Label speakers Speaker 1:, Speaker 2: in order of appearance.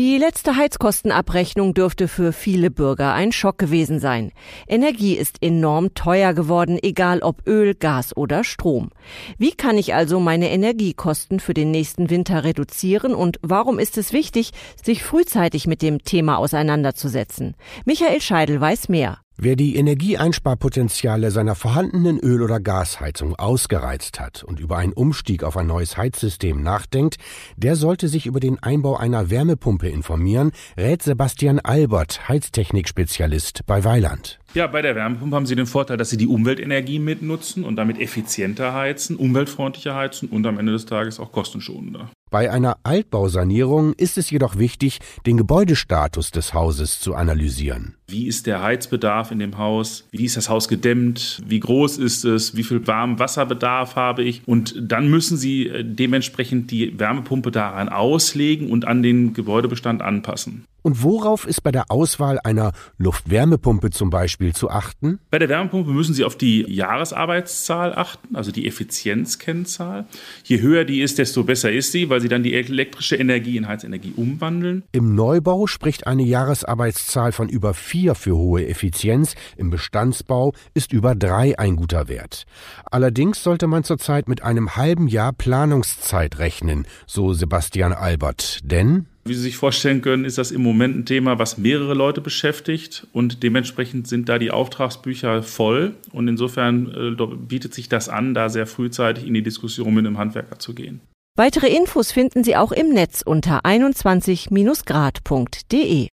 Speaker 1: Die letzte Heizkostenabrechnung dürfte für viele Bürger ein Schock gewesen sein. Energie ist enorm teuer geworden, egal ob Öl, Gas oder Strom. Wie kann ich also meine Energiekosten für den nächsten Winter reduzieren und warum ist es wichtig, sich frühzeitig mit dem Thema auseinanderzusetzen? Michael Scheidel weiß mehr.
Speaker 2: Wer die Energieeinsparpotenziale seiner vorhandenen Öl- oder Gasheizung ausgereizt hat und über einen Umstieg auf ein neues Heizsystem nachdenkt, der sollte sich über den Einbau einer Wärmepumpe informieren, rät Sebastian Albert, Heiztechnikspezialist bei Weiland.
Speaker 3: Ja, bei der Wärmepumpe haben Sie den Vorteil, dass Sie die Umweltenergie mitnutzen und damit effizienter heizen, umweltfreundlicher heizen und am Ende des Tages auch kostenschonender.
Speaker 2: Bei einer Altbausanierung ist es jedoch wichtig, den Gebäudestatus des Hauses zu analysieren.
Speaker 3: Wie ist der Heizbedarf in dem Haus? Wie ist das Haus gedämmt? Wie groß ist es? Wie viel Warmwasserbedarf habe ich? Und dann müssen Sie äh, dementsprechend die Wärmepumpe daran auslegen und an den Gebäudebestand anpassen.
Speaker 2: Und worauf ist bei der Auswahl einer Luftwärmepumpe zum Beispiel zu achten?
Speaker 3: Bei der Wärmepumpe müssen Sie auf die Jahresarbeitszahl achten, also die Effizienzkennzahl. Je höher die ist, desto besser ist sie, weil Sie dann die elektrische Energie in Heizenergie umwandeln.
Speaker 2: Im Neubau spricht eine Jahresarbeitszahl von über vier für hohe Effizienz. Im Bestandsbau ist über drei ein guter Wert. Allerdings sollte man zurzeit mit einem halben Jahr Planungszeit rechnen, so Sebastian Albert. Denn
Speaker 3: wie Sie sich vorstellen können, ist das im Moment ein Thema, was mehrere Leute beschäftigt und dementsprechend sind da die Auftragsbücher voll und insofern äh, bietet sich das an, da sehr frühzeitig in die Diskussion mit einem Handwerker zu gehen.
Speaker 1: Weitere Infos finden Sie auch im Netz unter 21-grad.de.